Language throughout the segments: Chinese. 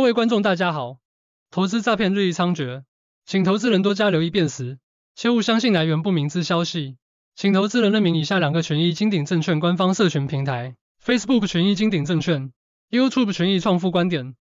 各位观众，大家好。投资诈骗日益猖獗，请投资人多加留意辨识，切勿相信来源不明之消息。请投资人认明以下两个权益金鼎证券官方社群平台：Facebook 权益金鼎证券，YouTube 权益创富观点。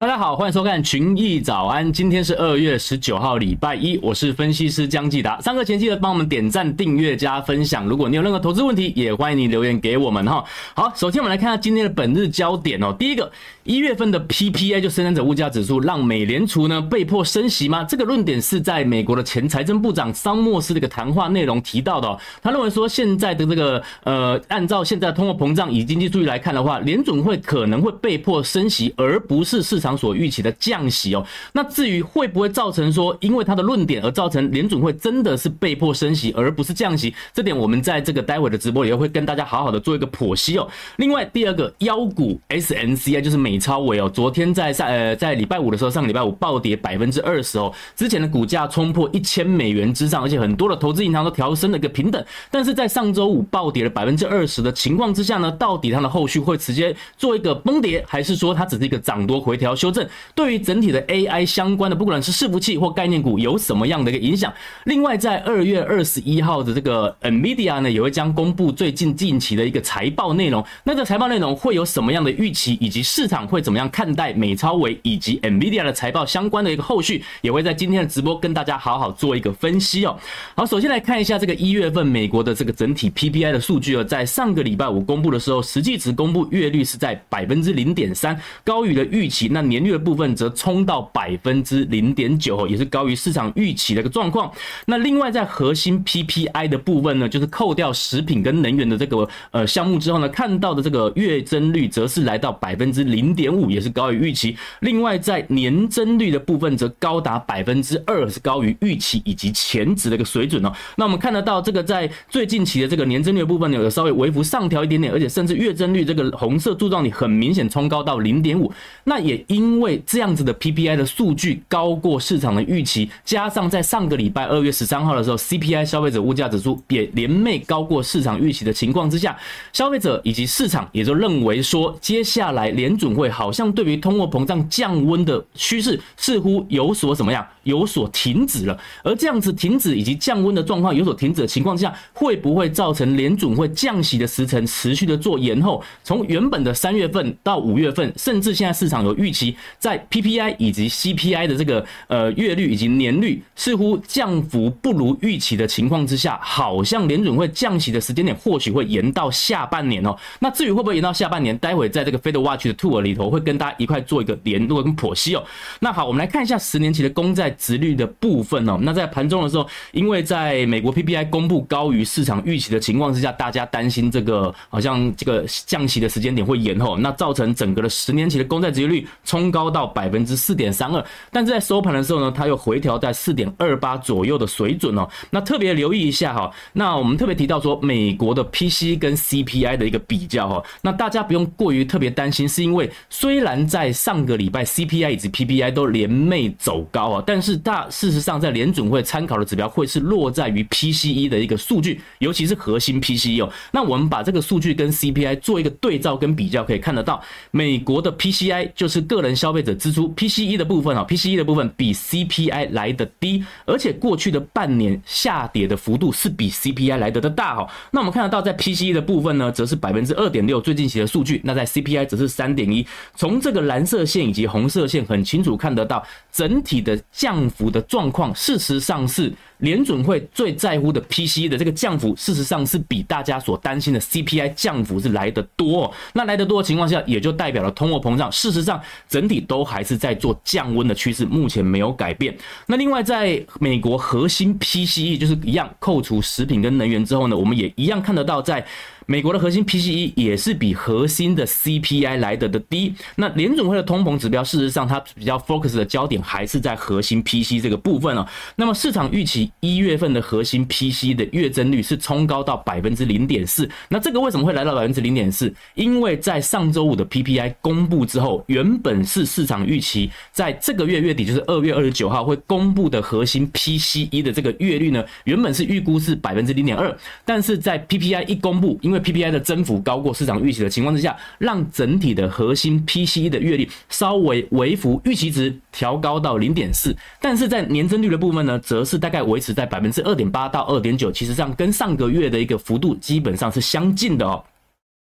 大家好，欢迎收看群益早安。今天是二月十九号，礼拜一，我是分析师江继达。上课前记得帮我们点赞、订阅、加分享。如果你有任何投资问题，也欢迎你留言给我们哈。好，首先我们来看下今天的本日焦点哦。第一个，一月份的 PPI 就生产者物价指数，让美联储呢被迫升息吗？这个论点是在美国的前财政部长桑莫斯的一个谈话内容提到的哦。他认为说，现在的这个呃，按照现在通货膨胀以经济数据来看的话，联准会可能会被迫升息，而不是市场。所预期的降息哦，那至于会不会造成说，因为他的论点而造成联准会真的是被迫升息，而不是降息，这点我们在这个待会的直播也会跟大家好好的做一个剖析哦。另外第二个妖股 SNCI，就是美超伟哦，昨天在上呃在礼拜五的时候，上个礼拜五暴跌百分之二十哦，之前的股价冲破一千美元之上，而且很多的投资银行都调升了一个平等，但是在上周五暴跌了百分之二十的情况之下呢，到底它的后续会直接做一个崩跌，还是说它只是一个涨多回调？修正对于整体的 AI 相关的，不管是伺服器或概念股，有什么样的一个影响？另外，在二月二十一号的这个 NVIDIA 呢，也会将公布最近近期的一个财报内容。那这财报内容会有什么样的预期，以及市场会怎么样看待美超微以及 NVIDIA 的财报相关的一个后续，也会在今天的直播跟大家好好做一个分析哦。好，首先来看一下这个一月份美国的这个整体 PPI 的数据哦，在上个礼拜五公布的时候，实际值公布月率是在百分之零点三，高于了预期。那年率的部分则冲到百分之零点九，也是高于市场预期的一个状况。那另外在核心 PPI 的部分呢，就是扣掉食品跟能源的这个呃项目之后呢，看到的这个月增率则是来到百分之零点五，也是高于预期。另外在年增率的部分则高达百分之二，是高于预期以及前值的一个水准哦。那我们看得到这个在最近期的这个年增率的部分呢，有稍微微幅上调一点点，而且甚至月增率这个红色柱状体很明显冲高到零点五，那也因为这样子的 PPI 的数据高过市场的预期，加上在上个礼拜二月十三号的时候，CPI 消费者物价指数也连袂高过市场预期的情况之下，消费者以及市场也就认为说，接下来联准会好像对于通货膨胀降温的趋势似乎有所怎么样，有所停止了。而这样子停止以及降温的状况有所停止的情况下，会不会造成联准会降息的时程持续的做延后？从原本的三月份到五月份，甚至现在市场有预期。在 PPI 以及 CPI 的这个呃月率以及年率似乎降幅不如预期的情况之下，好像联准会降息的时间点或许会延到下半年哦。那至于会不会延到下半年，待会在这个 Fed Watch 的 Tour 里里头会跟大家一块做一个联络跟剖析哦。那好，我们来看一下十年期的公债殖率的部分哦。那在盘中的时候，因为在美国 PPI 公布高于市场预期的情况之下，大家担心这个好像这个降息的时间点会延后，那造成整个的十年期的公债殖率冲高到百分之四点三二，但是在收盘的时候呢，它又回调在四点二八左右的水准哦。那特别留意一下哈，那我们特别提到说，美国的 PC 跟 CPI 的一个比较哈，那大家不用过于特别担心，是因为虽然在上个礼拜 CPI 以及 PPI 都连袂走高啊，但是大事实上在联准会参考的指标会是落在于 PCE 的一个数据，尤其是核心 PCE 哦。那我们把这个数据跟 CPI 做一个对照跟比较，可以看得到，美国的 PCI 就是个人。消费者支出 PCE 的部分啊，PCE 的部分比 CPI 来得低，而且过去的半年下跌的幅度是比 CPI 来得的大哈。那我们看得到，在 PCE 的部分呢，则是百分之二点六，最近期的数据；那在 CPI 则是三点一。从这个蓝色线以及红色线很清楚看得到，整体的降幅的状况，事实上是。联准会最在乎的 PCE 的这个降幅，事实上是比大家所担心的 CPI 降幅是来得多哦。那来得多的情况下，也就代表了通货膨胀，事实上整体都还是在做降温的趋势，目前没有改变。那另外，在美国核心 PCE 就是一样，扣除食品跟能源之后呢，我们也一样看得到在。美国的核心 PCE 也是比核心的 CPI 来得的低。那联准会的通膨指标，事实上它比较 focus 的焦点还是在核心 PCE 这个部分哦。那么市场预期一月份的核心 PCE 的月增率是冲高到百分之零点四。那这个为什么会来到百分之零点四？因为在上周五的 PPI 公布之后，原本是市场预期在这个月月底，就是二月二十九号会公布的核心 PCE 的这个月率呢，原本是预估是百分之零点二，但是在 PPI 一公布，因为 PPI 的增幅高过市场预期的情况之下，让整体的核心 PCE 的月率稍微微幅预期值调高到零点四，但是在年增率的部分呢，则是大概为维持在百分之二点八到二点九，其实上跟上个月的一个幅度基本上是相近的哦。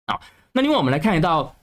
好，那另外我们来看一道。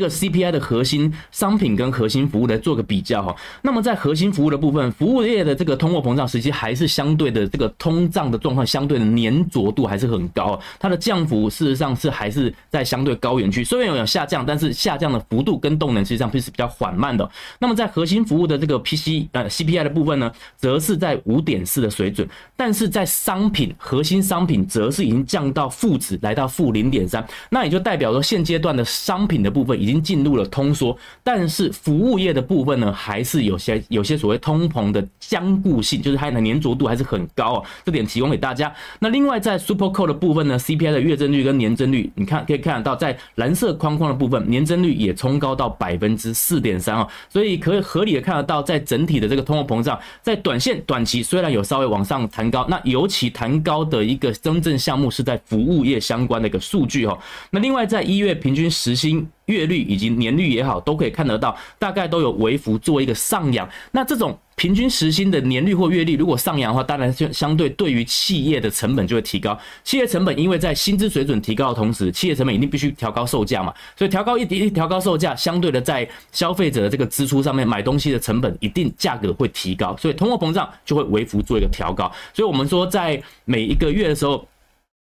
这个 CPI 的核心商品跟核心服务来做个比较哈，那么在核心服务的部分，服务业的这个通货膨胀实际还是相对的这个通胀的状况相对的粘着度还是很高，它的降幅事实上是还是在相对高原区，虽然有下降，但是下降的幅度跟动能实际上是比较缓慢的。那么在核心服务的这个 PC 呃 CPI 的部分呢，则是在五点四的水准，但是在商品核心商品则是已经降到负值，来到负零点三，那也就代表说现阶段的商品的部分。已经已经进入了通缩，但是服务业的部分呢，还是有些有些所谓通膨的僵固性，就是它的粘着度还是很高哦。这点提供给大家。那另外在 Super Core 的部分呢，CPI 的月增率跟年增率，你看可以看得到，在蓝色框框的部分，年增率也冲高到百分之四点三哦。所以可以合理的看得到，在整体的这个通货膨胀，在短线短期虽然有稍微往上弹高，那尤其弹高的一个真正项目是在服务业相关的一个数据哦。那另外在一月平均时薪。月率以及年率也好，都可以看得到，大概都有微幅做一个上扬。那这种平均时薪的年率或月率如果上扬的话，当然就相对对于企业的成本就会提高。企业成本因为在薪资水准提高的同时，企业成本一定必须调高售价嘛，所以调高一一调高售价，相对的在消费者的这个支出上面买东西的成本一定价格会提高，所以通货膨胀就会微幅做一个调高。所以我们说在每一个月的时候。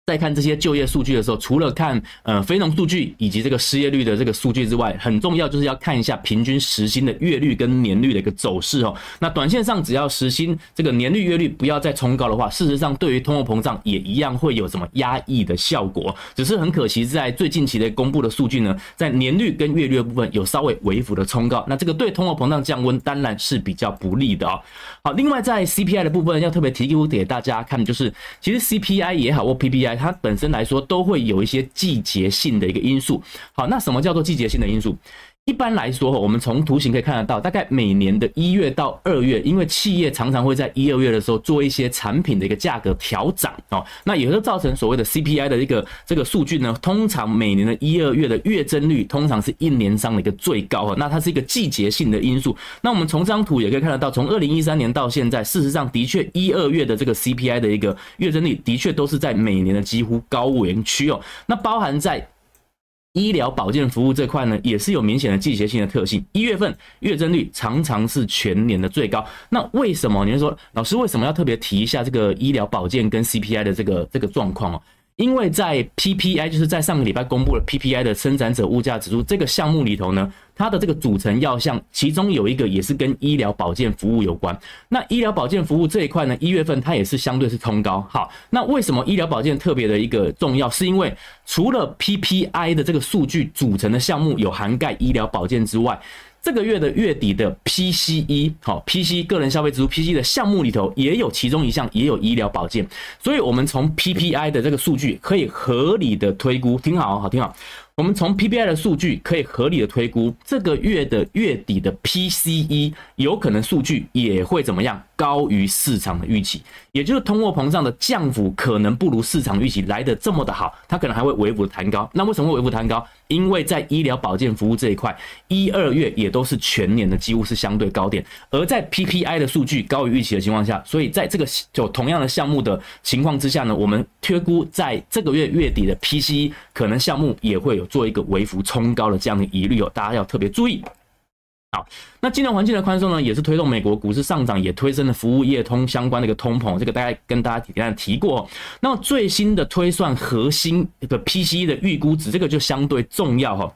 在看这些就业数据的时候，除了看呃非农数据以及这个失业率的这个数据之外，很重要就是要看一下平均时薪的月率跟年率的一个走势哦。那短线上只要时薪这个年率月率不要再冲高的话，事实上对于通货膨胀也一样会有什么压抑的效果。只是很可惜，在最近期的公布的数据呢，在年率跟月率的部分有稍微微幅的冲高，那这个对通货膨胀降温当然是比较不利的哦。好，另外在 CPI 的部分要特别提供给大家看，就是其实 CPI 也好或 PPI。它本身来说都会有一些季节性的一个因素。好，那什么叫做季节性的因素？一般来说，我们从图形可以看得到，大概每年的一月到二月，因为企业常常会在一二月的时候做一些产品的一个价格调涨哦，那也会造成所谓的 CPI 的一个这个数据呢。通常每年的一二月的月增率，通常是一年上的一个最高哦。那它是一个季节性的因素。那我们从这张图也可以看得到，从二零一三年到现在，事实上的确一二月的这个 CPI 的一个月增率，的确都是在每年的几乎高原区哦。那包含在医疗保健服务这块呢，也是有明显的季节性的特性。一月份月增率常常是全年的最高。那为什么？你说老师为什么要特别提一下这个医疗保健跟 CPI 的这个这个状况哦？因为在 PPI，就是在上个礼拜公布的 PPI 的生产者物价指数这个项目里头呢，它的这个组成要项，其中有一个也是跟医疗保健服务有关。那医疗保健服务这一块呢，一月份它也是相对是冲高。好，那为什么医疗保健特别的一个重要？是因为除了 PPI 的这个数据组成的项目有涵盖医疗保健之外，这个月的月底的 PCE，好，PCE 个人消费支出 PCE 的项目里头也有其中一项也有医疗保健，所以我们从 PPI 的这个数据可以合理的推估，听好，好听好。我们从 PPI 的数据可以合理的推估，这个月的月底的 PCE 有可能数据也会怎么样？高于市场的预期，也就是通货膨胀的降幅可能不如市场预期来得这么的好，它可能还会微幅弹高。那为什么会微幅弹高？因为在医疗保健服务这一块，一二月也都是全年的几乎是相对高点，而在 PPI 的数据高于预期的情况下，所以在这个就同样的项目的情况之下呢，我们推估在这个月月底的 PCE 可能项目也会有。做一个微幅冲高的这样的疑虑哦，大家要特别注意。好，那金融环境的宽松呢，也是推动美国股市上涨，也推升了服务业通相关的一个通膨。这个大概跟大家简单提过。那么最新的推算核心一个 PCE 的预估值，这个就相对重要哈。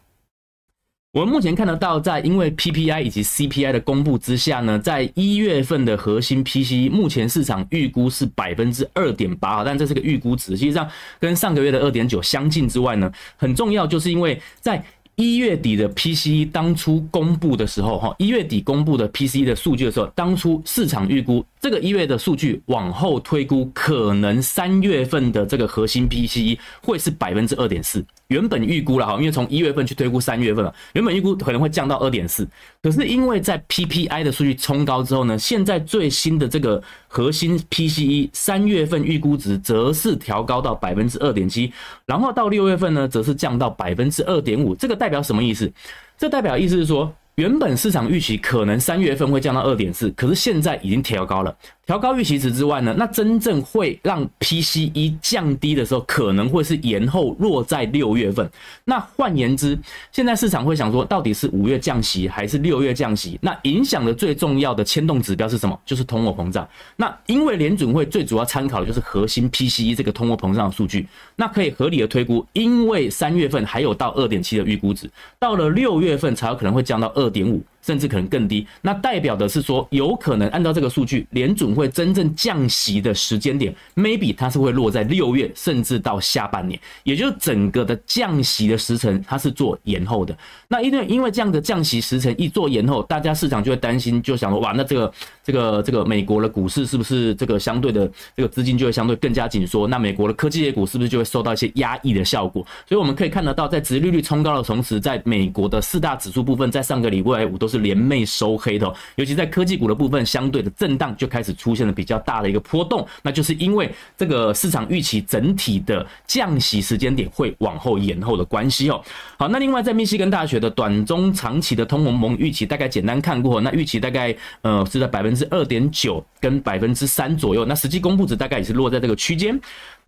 我们目前看得到，在因为 PPI 以及 CPI 的公布之下呢，在一月份的核心 PCE 目前市场预估是百分之二点八，但这是个预估值，实际上跟上个月的二点九相近之外呢，很重要就是因为在一月底的 PCE 当初公布的时候，哈，一月底公布的 PCE 的数据的时候，当初市场预估这个一月的数据往后推估，可能三月份的这个核心 PCE 会是百分之二点四。原本预估了哈，因为从一月份去推估三月份了，原本预估可能会降到二点四。可是因为在 PPI 的数据冲高之后呢，现在最新的这个核心 PCE 三月份预估值则是调高到百分之二点七，然后到六月份呢，则是降到百分之二点五。这个代表什么意思？这代表意思是说，原本市场预期可能三月份会降到二点四，可是现在已经调高了。调高预期值之外呢，那真正会让 PCE 降低的时候，可能会是延后落在六月份。那换言之，现在市场会想说，到底是五月降息还是六月降息？那影响的最重要的牵动指标是什么？就是通货膨胀。那因为联准会最主要参考的就是核心 PCE 这个通货膨胀的数据，那可以合理的推估，因为三月份还有到二点七的预估值，到了六月份才有可能会降到二点五。甚至可能更低，那代表的是说，有可能按照这个数据，联准会真正降息的时间点，maybe 它是会落在六月，甚至到下半年，也就是整个的降息的时程，它是做延后的。那因为因为这样的降息时程一做延后，大家市场就会担心，就想说，哇，那这个这个这个美国的股市是不是这个相对的这个资金就会相对更加紧缩？那美国的科技业股是不是就会受到一些压抑的效果？所以我们可以看得到，在殖利率冲高的同时，在美国的四大指数部分，在上个礼拜五都是。连袂收黑的，尤其在科技股的部分，相对的震荡就开始出现了比较大的一个波动，那就是因为这个市场预期整体的降息时间点会往后延后的关系哦。好，那另外在密西根大学的短中长期的通货膨预期，大概简单看过，那预期大概呃是在百分之二点九跟百分之三左右，那实际公布值大概也是落在这个区间。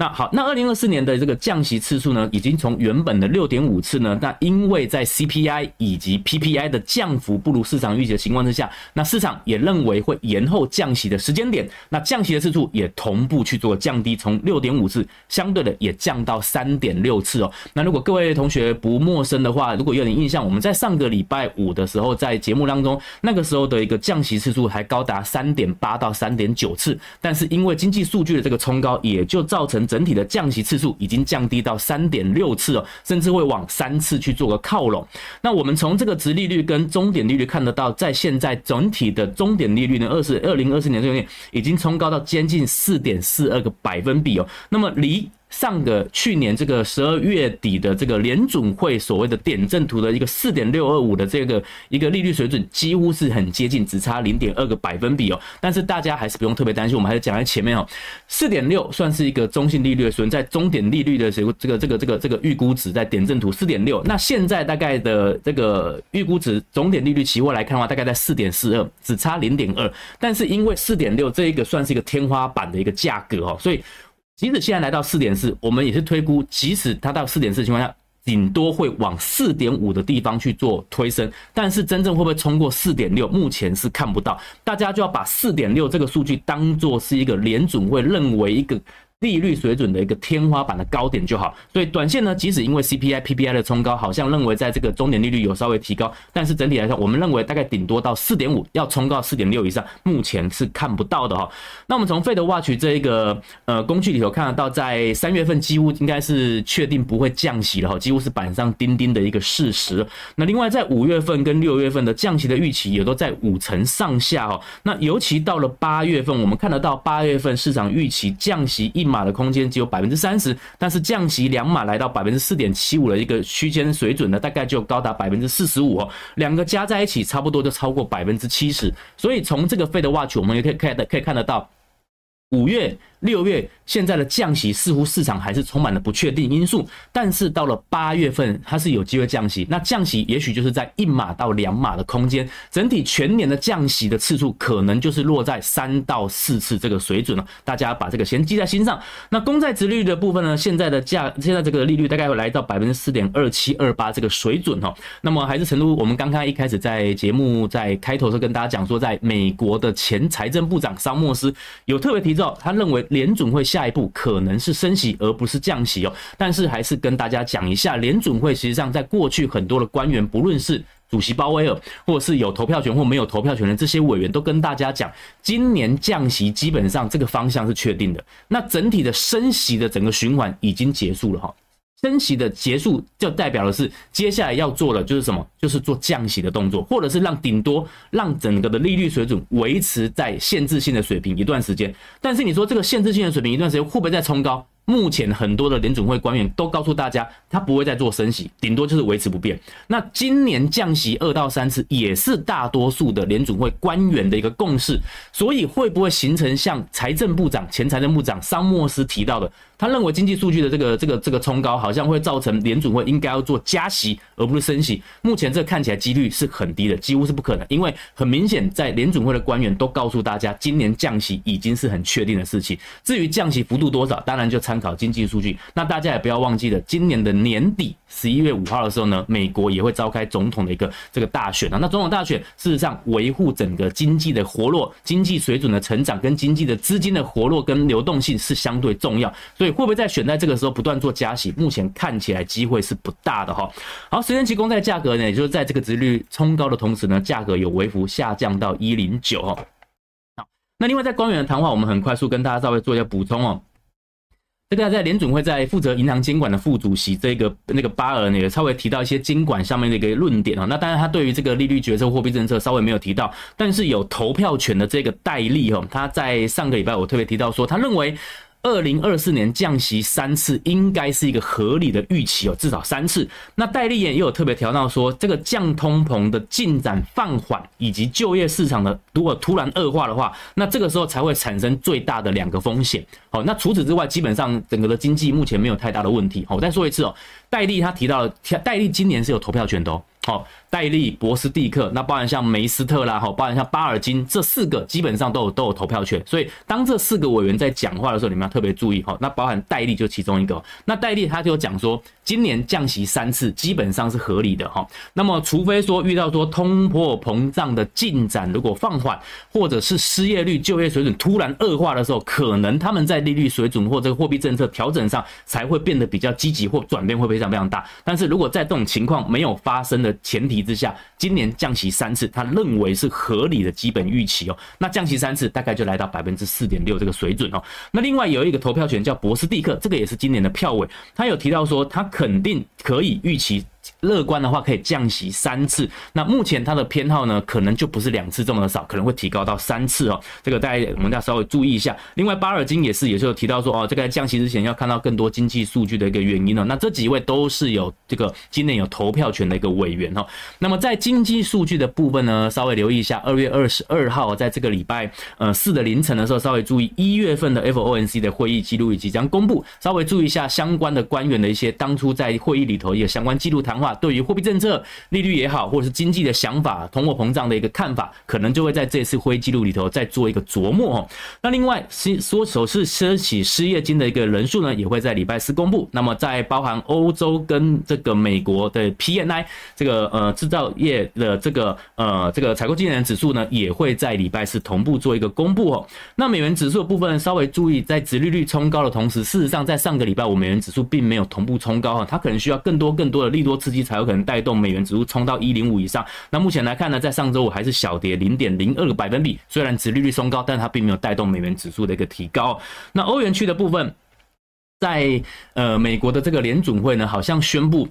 那好，那二零二四年的这个降息次数呢，已经从原本的六点五次呢，那因为在 CPI 以及 PPI 的降幅不如市场预期的情况之下，那市场也认为会延后降息的时间点，那降息的次数也同步去做降低，从六点五次相对的也降到三点六次哦。那如果各位同学不陌生的话，如果有点印象，我们在上个礼拜五的时候，在节目当中，那个时候的一个降息次数还高达三点八到三点九次，但是因为经济数据的这个冲高，也就造成整体的降息次数已经降低到三点六次哦，甚至会往三次去做个靠拢。那我们从这个值利率跟终点利率看得到，在现在整体的终点利率呢，二十二零二四年这年已经冲高到接近四点四二个百分比哦。那么离上个去年这个十二月底的这个联准会所谓的点阵图的一个四点六二五的这个一个利率水准，几乎是很接近，只差零点二个百分比哦。但是大家还是不用特别担心，我们还是讲在前面哦。四点六算是一个中性利率的水准，在终点利率的这个这个这个这个这个预估值在点阵图四点六。那现在大概的这个预估值终点利率期货来看的话，大概在四点四二，只差零点二。但是因为四点六这一个算是一个天花板的一个价格哦，所以。即使现在来到四点四，我们也是推估，即使它到四点四的情况下，顶多会往四点五的地方去做推升，但是真正会不会冲过四点六，目前是看不到。大家就要把四点六这个数据当做是一个联准会认为一个。利率水准的一个天花板的高点就好，所以短线呢，即使因为 CPI、PPI 的冲高，好像认为在这个终点利率有稍微提高，但是整体来说，我们认为大概顶多到四点五，要冲到四点六以上，目前是看不到的哈。那我们从 FedWatch 这一个呃工具里头看得到，在三月份几乎应该是确定不会降息了哈，几乎是板上钉钉的一个事实。那另外在五月份跟六月份的降息的预期也都在五成上下哈。那尤其到了八月份，我们看得到八月份市场预期降息一码的空间只有百分之三十，但是降级两码来到百分之四点七五的一个区间水准呢，大概就高达百分之四十五，两个加在一起差不多就超过百分之七十，所以从这个费的 watch 我们也可以看的可以看得到，五月。六月现在的降息似乎市场还是充满了不确定因素，但是到了八月份它是有机会降息，那降息也许就是在一码到两码的空间，整体全年的降息的次数可能就是落在三到四次这个水准了，大家把这个先记在心上。那公债殖利率的部分呢，现在的价现在这个利率大概会来到百分之四点二七二八这个水准哈，那么还是成都我们刚刚一开始在节目在开头时候跟大家讲说，在美国的前财政部长桑莫斯有特别提他认为。联准会下一步可能是升息，而不是降息哦。但是还是跟大家讲一下，联准会实际上在过去很多的官员，不论是主席鲍威尔，或是有投票权或没有投票权的这些委员，都跟大家讲，今年降息基本上这个方向是确定的。那整体的升息的整个循环已经结束了哈。升息的结束就代表的是接下来要做的就是什么？就是做降息的动作，或者是让顶多让整个的利率水准维持在限制性的水平一段时间。但是你说这个限制性的水平一段时间会不会再冲高？目前很多的联准会官员都告诉大家，他不会再做升息，顶多就是维持不变。那今年降息二到三次，也是大多数的联准会官员的一个共识。所以会不会形成像财政部长、前财政部长桑莫斯提到的？他认为经济数据的这个这个这个冲高，好像会造成联准会应该要做加息，而不是升息。目前这看起来几率是很低的，几乎是不可能。因为很明显，在联准会的官员都告诉大家，今年降息已经是很确定的事情。至于降息幅度多少，当然就参考经济数据。那大家也不要忘记了，今年的年底十一月五号的时候呢，美国也会召开总统的一个这个大选啊。那总统大选事实上维护整个经济的活络、经济水准的成长跟经济的资金的活络跟流动性是相对重要，所以。会不会在选在这个时候不断做加息？目前看起来机会是不大的哈。好，十年期公债价格呢，也就是在这个殖利率冲高的同时呢，价格有微幅下降到一零九哈。好，那另外在官员的谈话，我们很快速跟大家稍微做一下补充哦。这个在联准会在负责银行监管的副主席这个那个巴尔呢，也稍微提到一些监管上面的一个论点啊。那当然他对于这个利率决策、货币政策稍微没有提到，但是有投票权的这个戴利哦，他在上个礼拜我特别提到说，他认为。二零二四年降息三次，应该是一个合理的预期哦，至少三次。那戴立言也有特别调到说，这个降通膨的进展放缓，以及就业市场的如果突然恶化的话，那这个时候才会产生最大的两个风险。好，那除此之外，基本上整个的经济目前没有太大的问题。好，我再说一次哦，戴立他提到，戴立今年是有投票权的哦。好，戴利、博斯蒂克，那包含像梅斯特啦，哈，包含像巴尔金这四个，基本上都有都有投票权。所以当这四个委员在讲话的时候，你们要特别注意哈。那包含戴利就其中一个，那戴利他就讲说，今年降息三次基本上是合理的哈。那么除非说遇到说通货膨胀的进展如果放缓，或者是失业率、就业水准突然恶化的时候，可能他们在利率水准或这个货币政策调整上才会变得比较积极或转变会非常非常大。但是如果在这种情况没有发生的，前提之下，今年降息三次，他认为是合理的基本预期哦。那降息三次，大概就来到百分之四点六这个水准哦。那另外有一个投票权叫博斯蒂克，这个也是今年的票委，他有提到说，他肯定可以预期。乐观的话可以降息三次，那目前它的偏好呢，可能就不是两次这么的少，可能会提高到三次哦。这个大家我们要稍微注意一下。另外，巴尔金也是，也是有提到说哦，这个在降息之前要看到更多经济数据的一个原因哦。那这几位都是有这个今年有投票权的一个委员哦。那么在经济数据的部分呢，稍微留意一下，二月二十二号在这个礼拜呃四的凌晨的时候，稍微注意一月份的 FOMC 的会议记录以及将公布，稍微注意一下相关的官员的一些当初在会议里头一个相关记录谈话。对于货币政策、利率也好，或者是经济的想法、通货膨胀的一个看法，可能就会在这次会议记录里头再做一个琢磨哦。那另外，是说首次申请失业金的一个人数呢，也会在礼拜四公布。那么，在包含欧洲跟这个美国的 PMI 这个呃制造业的这个呃这个采购经理人指数呢，也会在礼拜四同步做一个公布哦。那美元指数的部分稍微注意，在殖利率冲高的同时，事实上在上个礼拜五美元指数并没有同步冲高哈，它可能需要更多更多的利多刺激。才有可能带动美元指数冲到一零五以上。那目前来看呢，在上周五还是小跌零点零二个百分比。虽然殖利率松高，但它并没有带动美元指数的一个提高。那欧元区的部分，在呃美国的这个联准会呢，好像宣布，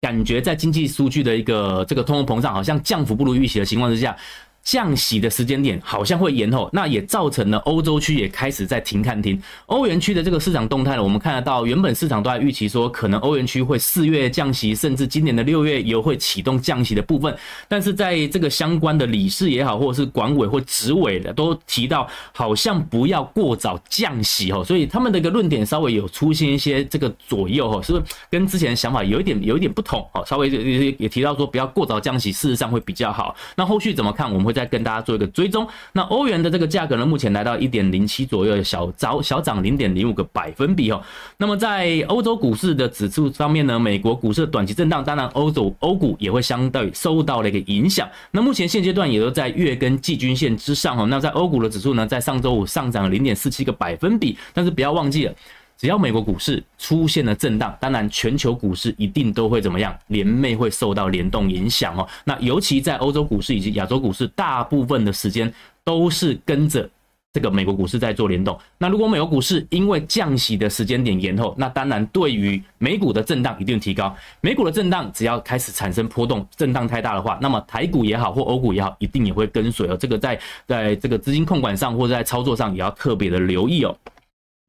感觉在经济数据的一个这个通货膨胀好像降幅不如预期的情况之下。降息的时间点好像会延后，那也造成了欧洲区也开始在停看停。欧元区的这个市场动态呢，我们看得到，原本市场都在预期说，可能欧元区会四月降息，甚至今年的六月也会启动降息的部分。但是在这个相关的理事也好，或者是管委或执委的都提到，好像不要过早降息哦。所以他们的一个论点稍微有出现一些这个左右哈，是不是跟之前的想法有一点有一点不同哦？稍微也也提到说不要过早降息，事实上会比较好。那后续怎么看？我们会。再跟大家做一个追踪。那欧元的这个价格呢，目前来到一点零七左右，小涨小涨零点零五个百分比哦。那么在欧洲股市的指数方面呢，美国股市短期震荡，当然欧洲欧股也会相对受到了一个影响。那目前现阶段也都在月跟季均线之上哦。那在欧股的指数呢，在上周五上涨了零点四七个百分比，但是不要忘记了。只要美国股市出现了震荡，当然全球股市一定都会怎么样，联袂会受到联动影响哦。那尤其在欧洲股市以及亚洲股市，大部分的时间都是跟着这个美国股市在做联动。那如果美国股市因为降息的时间点延后，那当然对于美股的震荡一定提高。美股的震荡只要开始产生波动，震荡太大的话，那么台股也好或欧股也好，一定也会跟随哦。这个在在这个资金控管上或者在操作上也要特别的留意哦。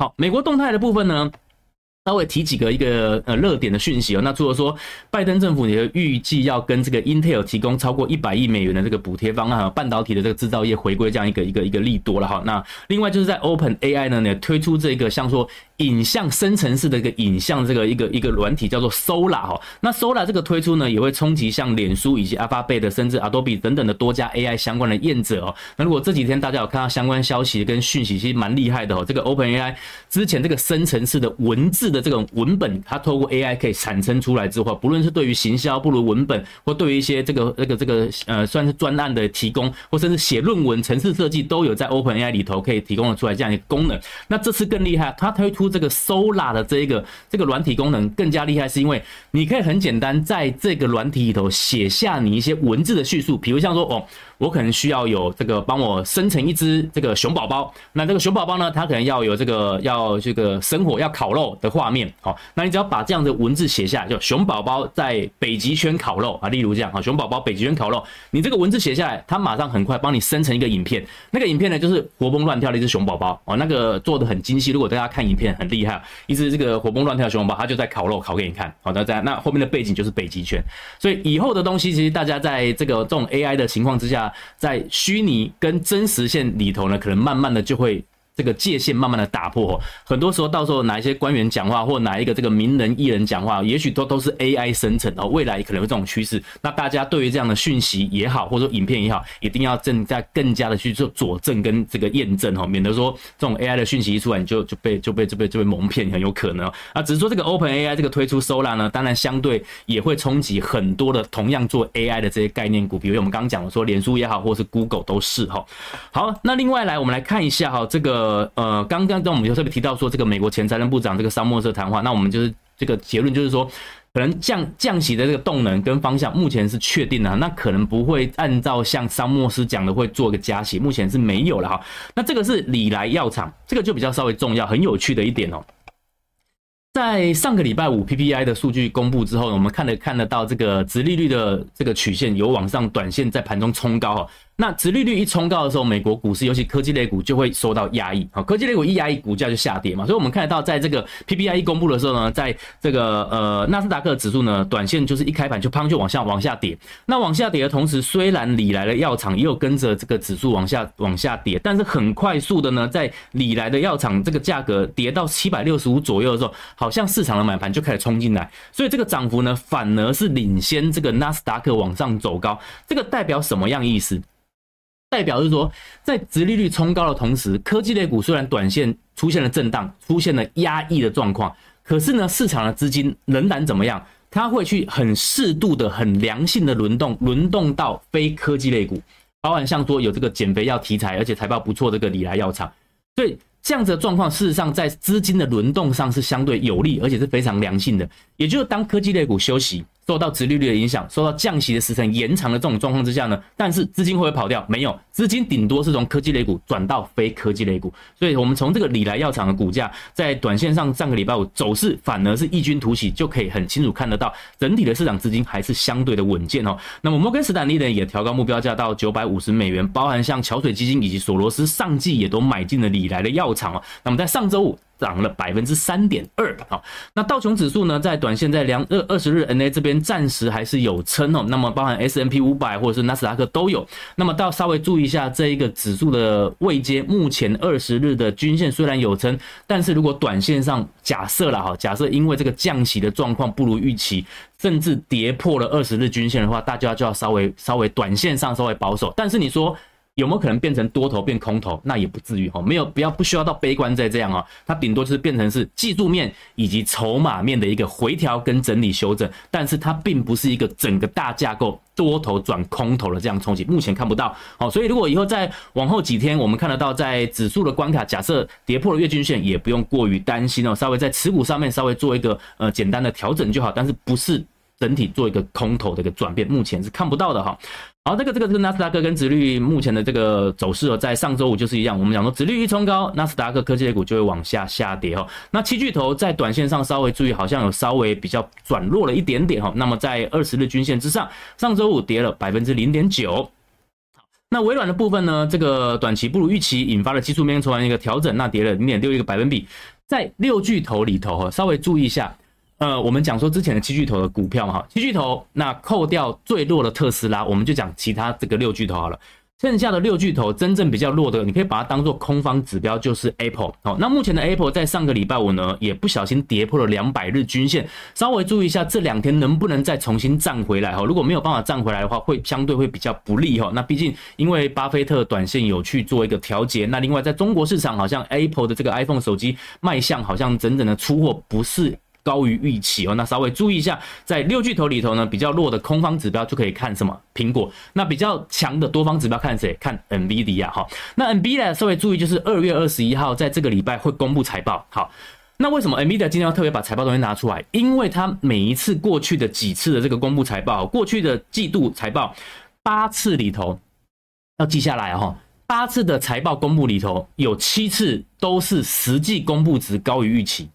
好，美国动态的部分呢，稍微提几个一个呃热点的讯息哦。那除了说拜登政府也预计要跟这个 Intel 提供超过一百亿美元的这个补贴方案，半导体的这个制造业回归这样一个一个一个利多了哈。那另外就是在 Open AI 呢，也推出这个像说。影像生成式的一个影像这个一个一个软体叫做 Sola 哈，那 Sola 这个推出呢，也会冲击像脸书以及 Alphabet 甚至 Adobe 等等的多家 AI 相关的业者哦。那如果这几天大家有看到相关消息跟讯息，其实蛮厉害的哦。这个 OpenAI 之前这个生成式的文字的这种文本，它透过 AI 可以产生出来之后，不论是对于行销，不如文本，或对于一些这个这个这个呃算是专案的提供，或甚至写论文、城市设计，都有在 OpenAI 里头可以提供的出来这样一个功能。那这次更厉害，它推出这个 Sola 的这一个这个软体功能更加厉害，是因为你可以很简单在这个软体里头写下你一些文字的叙述，比如像说哦。我可能需要有这个帮我生成一只这个熊宝宝，那这个熊宝宝呢，它可能要有这个要这个生火要烤肉的画面，好，那你只要把这样的文字写下来，就熊宝宝在北极圈烤肉啊，例如这样啊，熊宝宝北极圈烤肉，你这个文字写下来，它马上很快帮你生成一个影片，那个影片呢就是活蹦乱跳的一只熊宝宝。哦，那个做的很精细，如果大家看影片很厉害，一只这个活蹦乱跳的熊猫，它就在烤肉烤给你看，好的，在那后面的背景就是北极圈，所以以后的东西其实大家在这个这种 AI 的情况之下。在虚拟跟真实线里头呢，可能慢慢的就会。这个界限慢慢的打破，很多时候到时候哪一些官员讲话，或哪一个这个名人艺人讲话，也许都都是 AI 生成哦，未来可能有这种趋势。那大家对于这样的讯息也好，或者说影片也好，一定要正在更加的去做佐证跟这个验证哦，免得说这种 AI 的讯息一出来，你就就被就被就被就被蒙骗，很有可能啊。只是说这个 OpenAI 这个推出 Sola 呢，当然相对也会冲击很多的同样做 AI 的这些概念股，比如我们刚刚讲的说脸书也好，或是 Google 都是哈。好，那另外来我们来看一下哈这个。呃呃，刚刚跟我们就特别提到说，这个美国前财政部长这个沙默瑟谈话，那我们就是这个结论就是说，可能降降息的这个动能跟方向目前是确定的，那可能不会按照像沙默斯讲的会做个加息，目前是没有了哈。那这个是礼来药厂，这个就比较稍微重要，很有趣的一点哦。在上个礼拜五 PPI 的数据公布之后，我们看得看得到这个殖利率的这个曲线有往上，短线在盘中冲高哈。那殖利率一冲高的时候，美国股市尤其科技类股就会受到压抑，好，科技类股一压抑，股价就下跌嘛。所以我们看得到，在这个 PPI 一公布的时候呢，在这个呃纳斯达克指数呢，短线就是一开盘就砰就往下往下跌。那往下跌的同时，虽然礼来的药厂也有跟着这个指数往下往下跌，但是很快速的呢，在礼来的药厂这个价格跌到七百六十五左右的时候，好像市场的买盘就开始冲进来，所以这个涨幅呢，反而是领先这个纳斯达克往上走高。这个代表什么样意思？代表是说，在殖利率冲高的同时，科技类股虽然短线出现了震荡，出现了压抑的状况，可是呢，市场的资金仍然怎么样？它会去很适度的、很良性的轮动，轮动到非科技类股，包含像说有这个减肥药题材，而且财报不错这个礼来药厂，所以这样子的状况，事实上在资金的轮动上是相对有利，而且是非常良性的。也就是当科技类股休息。受到殖利率的影响，受到降息的时程延长的这种状况之下呢，但是资金会不会跑掉？没有，资金顶多是从科技类股转到非科技类股。所以，我们从这个礼来药厂的股价在短线上上个礼拜五走势反而是异军突起，就可以很清楚看得到整体的市场资金还是相对的稳健哦。那么摩根士丹利呢也调高目标价到九百五十美元，包含像桥水基金以及索罗斯上季也都买进了礼来的药厂哦。那么在上周五。涨了百分之三点二，好，那道琼指数呢，在短线在两二二十日 NA 这边暂时还是有撑哦，那么包含 S&P 五百或者是纳斯达克都有，那么到稍微注意一下这一个指数的位阶，目前二十日的均线虽然有撑，但是如果短线上假设了哈，假设因为这个降息的状况不如预期，甚至跌破了二十日均线的话，大家就要稍微稍微短线上稍微保守，但是你说。有没有可能变成多头变空头？那也不至于哈，没有，不要不需要到悲观在这样啊，它顶多就是变成是技术面以及筹码面的一个回调跟整理修正，但是它并不是一个整个大架构多头转空头的这样冲击，目前看不到。好，所以如果以后再往后几天，我们看得到在指数的关卡，假设跌破了月均线，也不用过于担心哦，稍微在持股上面稍微做一个呃简单的调整就好，但是不是整体做一个空头的一个转变，目前是看不到的哈。好，这个这个是纳斯达克跟殖利率目前的这个走势哦，在上周五就是一样，我们讲说殖利率一冲高，纳斯达克科技类股就会往下下跌哦。那七巨头在短线上稍微注意，好像有稍微比较转弱了一点点哈。那么在二十日均线之上，上周五跌了百分之零点九。那微软的部分呢，这个短期不如预期，引发了技术面出现一个调整，那跌了零点六一个百分比。在六巨头里头哈，稍微注意一下。呃，我们讲说之前的七巨头的股票嘛，哈，七巨头那扣掉最弱的特斯拉，我们就讲其他这个六巨头好了。剩下的六巨头真正比较弱的，你可以把它当做空方指标，就是 Apple。好，那目前的 Apple 在上个礼拜五呢，也不小心跌破了两百日均线，稍微注意一下这两天能不能再重新站回来哈。如果没有办法站回来的话，会相对会比较不利哈。那毕竟因为巴菲特短线有去做一个调节，那另外在中国市场，好像 Apple 的这个 iPhone 手机卖相好像整整的出货不是。高于预期哦，那稍微注意一下，在六巨头里头呢，比较弱的空方指标就可以看什么？苹果。那比较强的多方指标看谁？看 NVIDIA 哈。那 NVIDIA 稍微注意，就是二月二十一号在这个礼拜会公布财报。好，那为什么 NVIDIA 今天要特别把财报东西拿出来？因为它每一次过去的几次的这个公布财报，过去的季度财报八次里头要记下来哈，八次的财报公布里头有七次都是实际公布值高于预期。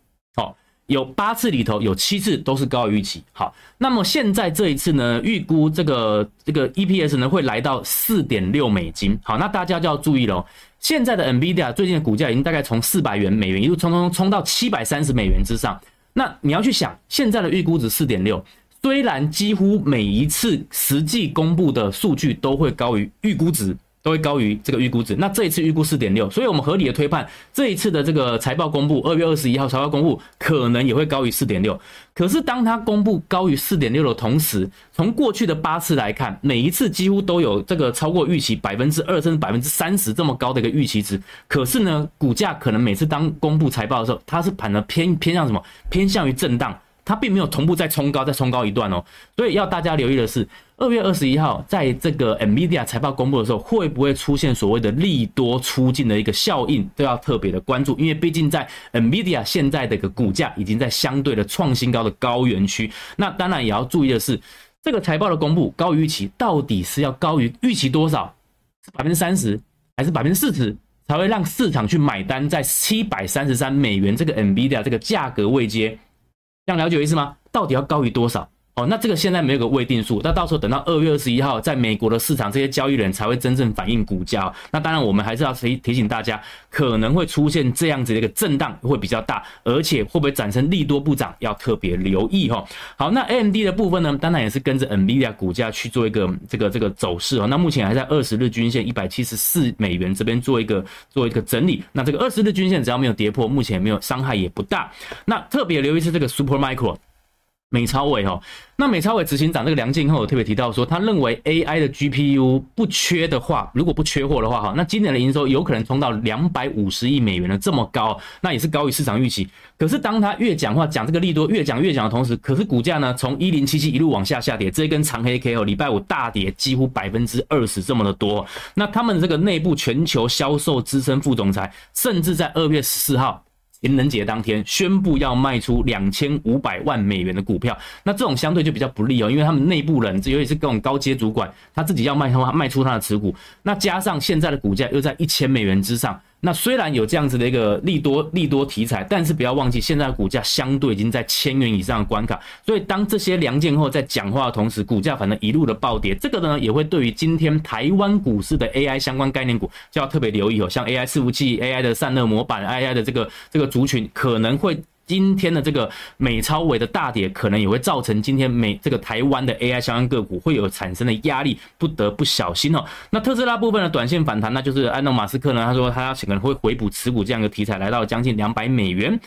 有八次里头有七次都是高于预期。好，那么现在这一次呢，预估这个这个 EPS 呢会来到四点六美金。好，那大家就要注意了。现在的 NVIDIA 最近的股价已经大概从四百元美元一路冲冲冲到七百三十美元之上。那你要去想，现在的预估值四点六，虽然几乎每一次实际公布的数据都会高于预估值。都会高于这个预估值，那这一次预估四点六，所以我们合理的推判，这一次的这个财报公布，二月二十一号财报公布，可能也会高于四点六。可是当它公布高于四点六的同时，从过去的八次来看，每一次几乎都有这个超过预期百分之二甚至百分之三十这么高的一个预期值。可是呢，股价可能每次当公布财报的时候，它是盘的偏偏向什么？偏向于震荡。它并没有同步再冲高，再冲高一段哦，所以要大家留意的是，二月二十一号在这个 NVIDIA 财报公布的时候，会不会出现所谓的利多出尽的一个效应，都要特别的关注，因为毕竟在 NVIDIA 现在的一个股价已经在相对的创新高的高原区，那当然也要注意的是，这个财报的公布高于预期，到底是要高于预期多少？是百分之三十还是百分之四十，才会让市场去买单在七百三十三美元这个 NVIDIA 这个价格位阶？这样了解我意思吗？到底要高于多少？哦，那这个现在没有个未定数，那到时候等到二月二十一号，在美国的市场，这些交易人才会真正反映股价。那当然，我们还是要提提醒大家，可能会出现这样子的一个震荡，会比较大，而且会不会产生利多不涨，要特别留意哈。好，那 AMD 的部分呢，当然也是跟着 NVIDIA 股价去做一个这个这个走势哦。那目前还在二十日均线一百七十四美元这边做一个做一个整理。那这个二十日均线只要没有跌破，目前没有伤害也不大。那特别留意是这个 Supermicro。美超伟哈，那美超伟执行长这个梁敬厚有特别提到说，他认为 AI 的 GPU 不缺的话，如果不缺货的话哈，那今年的营收有可能冲到两百五十亿美元的这么高，那也是高于市场预期。可是当他越讲话讲这个利多越讲越讲的同时，可是股价呢从一零七七一路往下下跌，这一根长黑 K 哦，礼拜五大跌几乎百分之二十这么的多。那他们这个内部全球销售资深副总裁，甚至在二月十四号。情人节当天宣布要卖出两千五百万美元的股票，那这种相对就比较不利哦，因为他们内部人，尤其是各种高阶主管，他自己要卖他卖出他的持股，那加上现在的股价又在一千美元之上。那虽然有这样子的一个利多利多题材，但是不要忘记，现在股价相对已经在千元以上的关卡。所以当这些梁建后在讲话的同时，股价反正一路的暴跌，这个呢也会对于今天台湾股市的 AI 相关概念股就要特别留意哦，像 AI 伺服器、AI 的散热模板、AI 的这个这个族群可能会。今天的这个美超尾的大跌，可能也会造成今天美这个台湾的 AI 相关个股会有产生的压力，不得不小心哦。那特斯拉部分的短线反弹，那就是安东马斯克呢，他说他可能会回补持股这样一个题材，来到将近两百美元。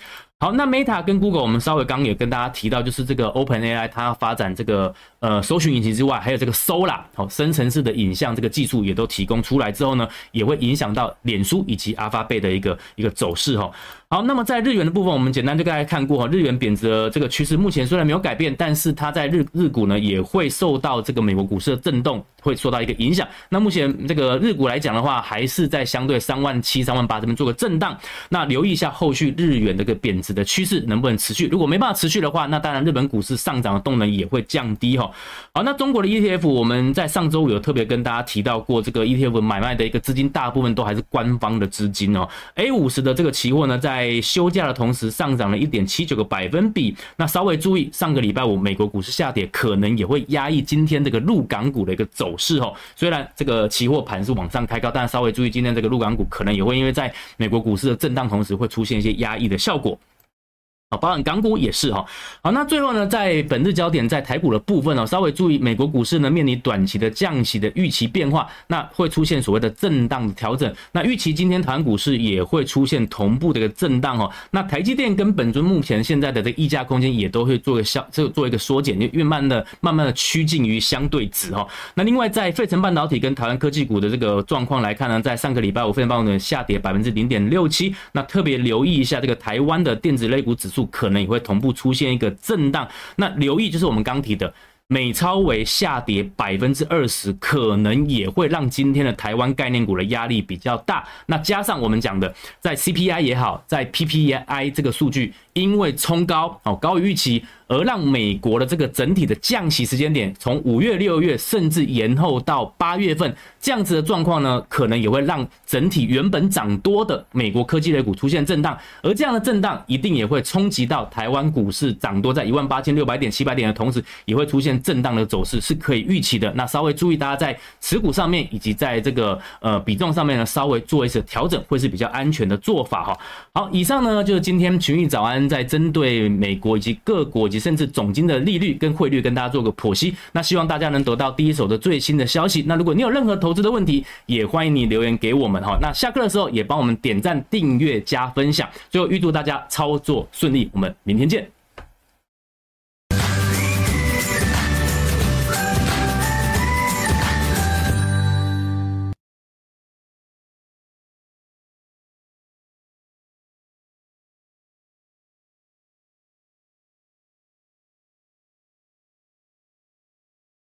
好，那 Meta 跟 Google，我们稍微刚刚也跟大家提到，就是这个 OpenAI 它发展这个呃搜寻引擎之外，还有这个 SOLA 好深层式的影像这个技术也都提供出来之后呢，也会影响到脸书以及 Alphabet 的一个一个走势哈。好，那么在日元的部分，我们简单就大家看过哈，日元贬值的这个趋势目前虽然没有改变，但是它在日日股呢也会受到这个美国股市的震动会受到一个影响。那目前这个日股来讲的话，还是在相对三万七、三万八这边做个震荡。那留意一下后续日元这个贬值的趋势能不能持续。如果没办法持续的话，那当然日本股市上涨的动能也会降低哈。好，那中国的 ETF 我们在上周五有特别跟大家提到过，这个 ETF 买卖的一个资金大部分都还是官方的资金哦。A 五十的这个期货呢，在休假的同时上涨了一点七九个百分比。那稍微注意，上个礼拜五美国股市下跌，可能也会压抑今天这个入港股的一个走股市哦。虽然这个期货盘是往上开高，但稍微注意今天这个陆港股可能也会因为在美国股市的震荡同时会出现一些压抑的效果。啊，包含港股也是哈。好，那最后呢，在本日焦点在台股的部分哦，稍微注意美国股市呢面临短期的降息的预期变化，那会出现所谓的震荡的调整。那预期今天台湾股市也会出现同步的一个震荡哦。那台积电跟本尊目前现在的这个溢价空间也都会做个小，这做一个缩减，越慢的慢慢的趋近于相对值哈。那另外在费城半导体跟台湾科技股的这个状况来看呢，在上个礼拜五费城半导体下跌百分之零点六七，那特别留意一下这个台湾的电子类股指数。可能也会同步出现一个震荡，那留意就是我们刚提的美超为下跌百分之二十，可能也会让今天的台湾概念股的压力比较大。那加上我们讲的，在 CPI 也好，在 PPI 这个数据因为冲高哦，高于预期。而让美国的这个整体的降息时间点从五月、六月，甚至延后到八月份，这样子的状况呢，可能也会让整体原本涨多的美国科技类股出现震荡，而这样的震荡一定也会冲击到台湾股市涨多在一万八千六百点、七百点的同时，也会出现震荡的走势，是可以预期的。那稍微注意，大家在持股上面以及在这个呃比重上面呢，稍微做一些调整，会是比较安全的做法哈。好，以上呢就是今天群益早安在针对美国以及各国及甚至总金的利率跟汇率跟大家做个剖析，那希望大家能得到第一手的最新的消息。那如果你有任何投资的问题，也欢迎你留言给我们哈。那下课的时候也帮我们点赞、订阅、加分享。最后预祝大家操作顺利，我们明天见。